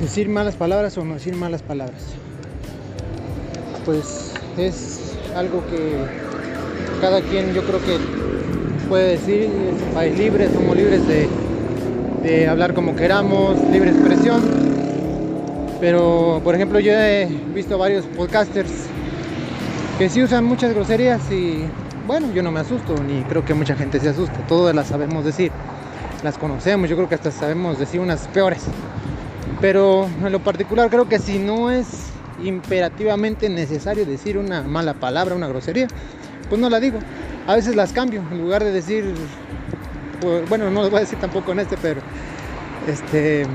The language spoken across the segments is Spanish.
decir malas palabras o no decir malas palabras. Pues es algo que cada quien yo creo que puede decir, es un país libre, somos libres de, hablar como queramos, libre expresión. Pero por ejemplo yo he visto varios podcasters que sí usan muchas groserías y bueno, yo no me asusto, ni creo que mucha gente se asusta, todas las sabemos decir, las conocemos, yo creo que hasta sabemos decir unas peores. Pero en lo particular creo que si no es imperativamente necesario decir una mala palabra, una grosería, pues no la digo. A veces las cambio, en lugar de decir, pues, bueno, no lo voy a decir tampoco en este, pero este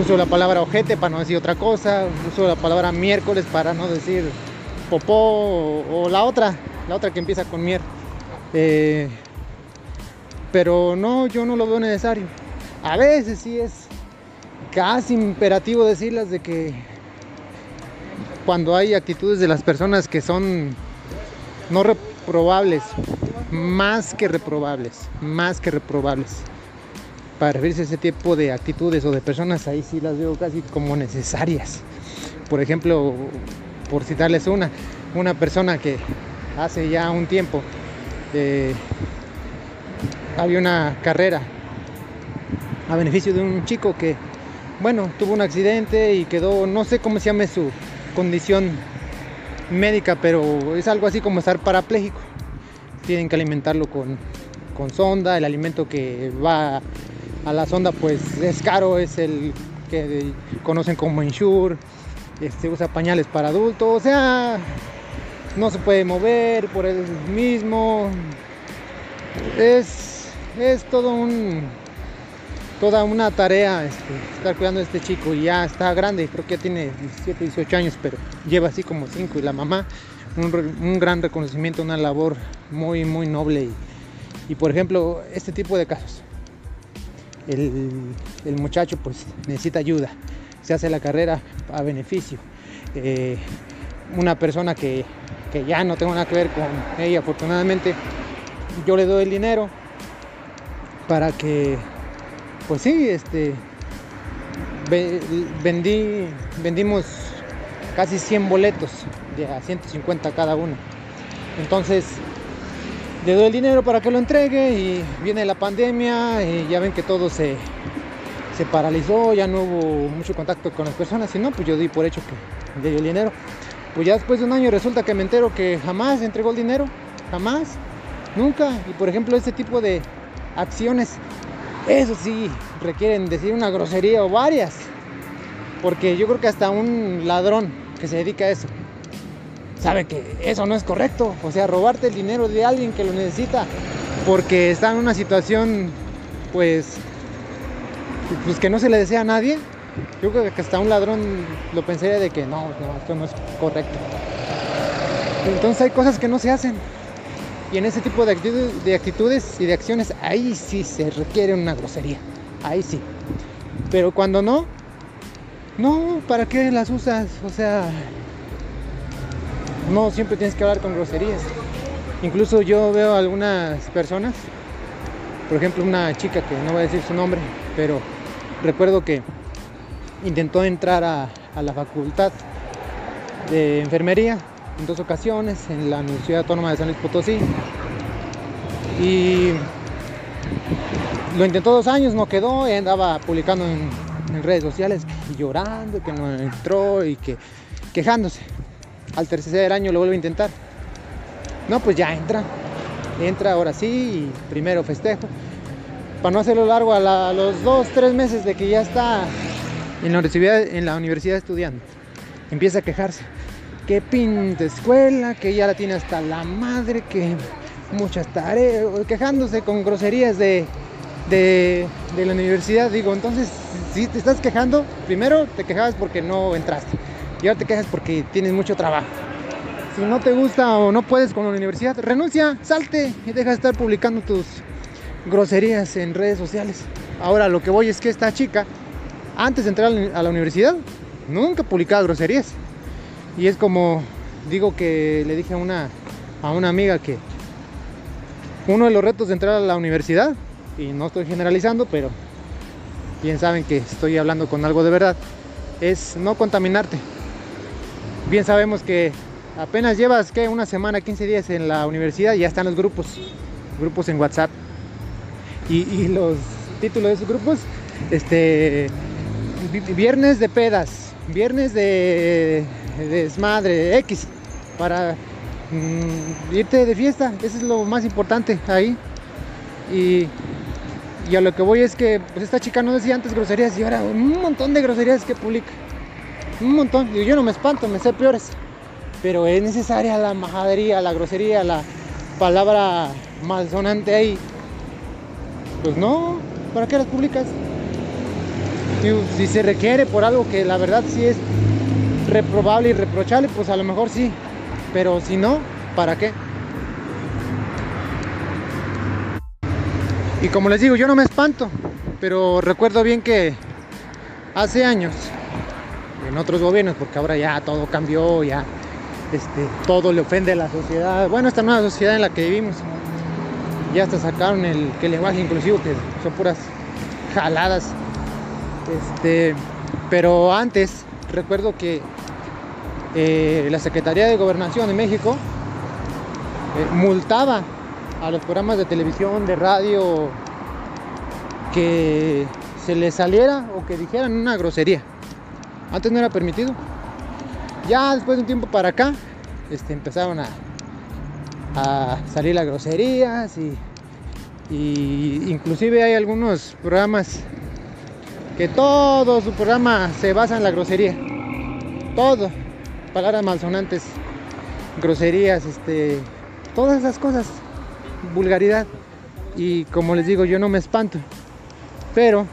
uso la palabra ojete para no decir otra cosa, uso la palabra miércoles para no decir popó o, la otra, la otra que empieza con mier. Eh, pero no, yo no lo veo necesario. A veces sí es casi imperativo decirlas de que cuando hay actitudes de las personas que son no reprobables, más que reprobables, más que reprobables. Para referirse a ese tipo de actitudes o de personas, ahí sí las veo casi como necesarias. Por ejemplo, por citarles una, una persona que hace ya un tiempo eh, había una carrera a beneficio de un chico que, bueno, tuvo un accidente y quedó, no sé cómo se llame su condición médica, pero es algo así como estar parapléjico. Tienen que alimentarlo con, con sonda, el alimento que va a la sonda pues es caro, es el que conocen como insure, este, usa pañales para adultos, o sea, no se puede mover por él mismo. Es, es todo un, toda una tarea este, estar cuidando a este chico y ya está grande, creo que ya tiene 17, 18 años, pero lleva así como 5 y la mamá, un, gran reconocimiento, una labor muy, muy noble y, por ejemplo, este tipo de casos. El, el, muchacho pues necesita ayuda, se hace la carrera a beneficio. Eh, una persona que, que ya no tengo nada que ver con ella, afortunadamente, yo le doy el dinero para que, pues sí, este, vendí, vendimos casi 100 boletos de a 150 cada uno. Entonces, le doy el dinero para que lo entregue y viene la pandemia y ya ven que todo se, se paralizó, ya no hubo mucho contacto con las personas y no, pues yo di por hecho que le dio el dinero. Pues ya después de un año resulta que me entero que jamás entregó el dinero, jamás, nunca. Y por ejemplo, este tipo de acciones, eso sí, requieren decir una grosería o varias. Porque yo creo que hasta un ladrón que se dedica a eso sabe que eso no es correcto. O sea, robarte el dinero de alguien que lo necesita porque está en una situación, pues, pues que no se le desea a nadie, yo creo que hasta un ladrón lo pensaría de que no, no, esto no es correcto. Entonces hay cosas que no se hacen. Y en ese tipo de actitudes, de actitudes y de acciones, ahí sí se requiere una grosería. Ahí sí. Pero cuando no, no, ¿para qué las usas? O sea, no siempre tienes que hablar con groserías. Incluso yo veo algunas personas, por ejemplo una chica que no voy a decir su nombre, pero recuerdo que intentó entrar a, la facultad de enfermería en dos ocasiones en la Universidad Autónoma de San Luis Potosí y lo intentó dos años, no quedó y andaba publicando en, redes sociales llorando que no entró y que quejándose. Al tercer año lo vuelve a intentar. No, pues ya entra. Entra ahora sí y primero festejo. Para no hacerlo largo, a, a los dos, tres meses de que ya está en la universidad, en la universidad estudiando. Empieza a quejarse. Que pinta escuela, que ya la tiene hasta la madre, que muchas tareas, quejándose con groserías de, de, de, la universidad. Digo, entonces, si te estás quejando, primero te quejabas porque no entraste. Y ahora te quejas porque tienes mucho trabajo. Si no te gusta o no puedes con la universidad, renuncia, salte y deja de estar publicando tus groserías en redes sociales. Ahora lo que voy es que esta chica antes de entrar a la universidad, nunca publicaba groserías. Y es como digo que le dije a una, a una amiga que uno de los retos de entrar a la universidad, y no estoy generalizando, pero bien saben que estoy hablando con algo de verdad, es no contaminarte. Bien sabemos que apenas llevas que una semana, 15 días en la universidad y ya están los grupos, grupos en WhatsApp. Y, los títulos de esos grupos, este, viernes de pedas, viernes de, desmadre, X, para mm, irte de fiesta, eso es lo más importante ahí. Y, y, a lo que voy es que pues esta chica no decía antes groserías y ahora un montón de groserías que publica. Un montón. Y yo no me espanto, me sé peores. Pero es necesaria la majadería, la grosería, la palabra malsonante ahí. Pues no, ¿para qué las publicas? Si se requiere por algo que la verdad sí es reprobable y reprochable, pues a lo mejor sí. Pero si no, ¿para qué? Y como les digo, yo no me espanto, pero recuerdo bien que hace años, en otros gobiernos, porque ahora ya todo cambió, ya este, todo le ofende a la sociedad. Bueno, esta nueva sociedad en la que vivimos, ya hasta sacaron el, que lenguaje inclusivo, que son puras jaladas. Este, pero antes recuerdo que eh, la Secretaría de Gobernación de México eh, multaba a los programas de televisión, de radio, que se les saliera o que dijeran una grosería. Antes no era permitido. Ya después de un tiempo para acá, este, empezaron a, salir las groserías y, y inclusive hay algunos programas que todo su programa se basa en la grosería. Todo. Palabras malsonantes, groserías, este, todas esas cosas, vulgaridad. Y como les digo, yo no me espanto. Pero,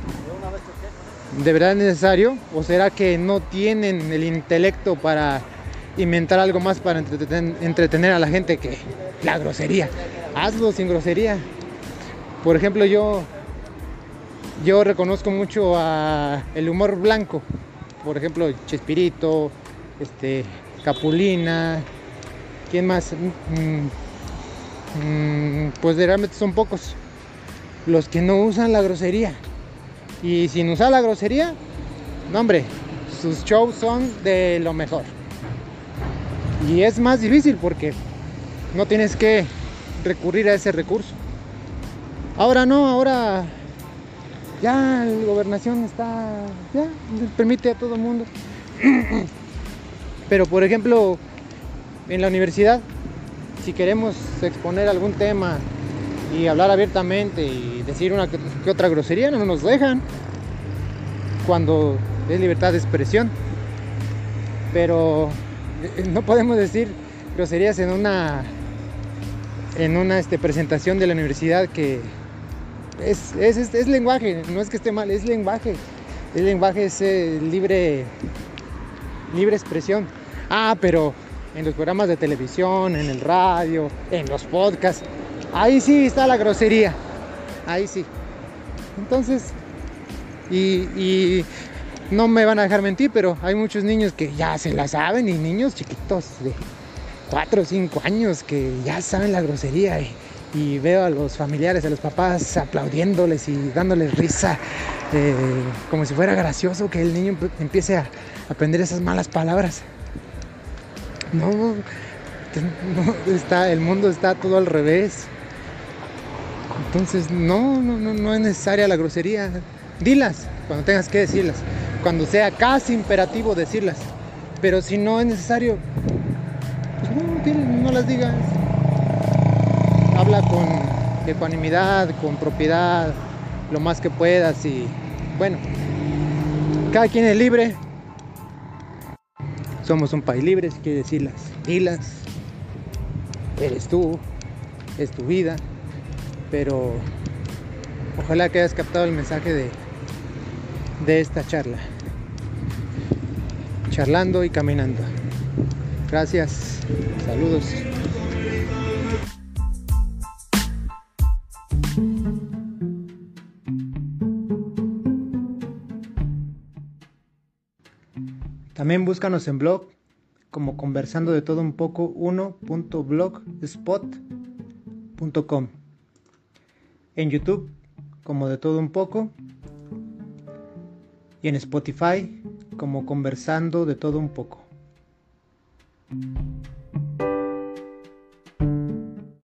¿de verdad es necesario? ¿O será que no tienen el intelecto para inventar algo más para entretener, a la gente que la grosería? Hazlo sin grosería. Por ejemplo, yo yo reconozco mucho a el humor blanco. Por ejemplo, Chespirito, este, Capulina, ¿quién más? Mm, mm, pues realmente son pocos los que no usan la grosería. Y sin usar la grosería, no hombre, sus shows son de lo mejor. Y es más difícil porque no tienes que recurrir a ese recurso. Ahora no, ahora ya la gobernación está, ya permite a todo mundo. Pero por ejemplo, en la universidad, si queremos exponer algún tema y hablar abiertamente y decir una que, otra grosería, no nos dejan cuando es libertad de expresión. Pero eh, no podemos decir groserías en una en una este, presentación de la universidad que es, es, lenguaje, no es que esté mal, es lenguaje. El lenguaje es eh, libre, libre expresión. Ah, pero en los programas de televisión, en el radio, en los podcasts, ahí sí está la grosería. Ahí sí. Entonces, y, y no me van a dejar mentir, pero hay muchos niños que ya se la saben y niños chiquitos de 4 o 5 años que ya saben la grosería. Y veo a los familiares, a los papás aplaudiéndoles y dándoles risa, eh, como si fuera gracioso que el niño empiece a aprender esas malas palabras. No, está, el mundo está todo al revés. Entonces, no, no, no, no es necesaria la grosería. Dilas cuando tengas que decirlas, cuando sea casi imperativo decirlas. Pero si no es necesario, pues no, no las digas con ecuanimidad, con propiedad, lo más que puedas y bueno, cada quien es libre. Somos un país libre, si quieres decirlas, dilas. Eres tú, es tu vida, pero ojalá que hayas captado el mensaje de, de esta charla. Charlando y caminando. Gracias, saludos. También búscanos en blog como conversando de todo un poco 1.blogspot.com. En YouTube como de todo un poco. y en Spotify como conversando de todo un poco.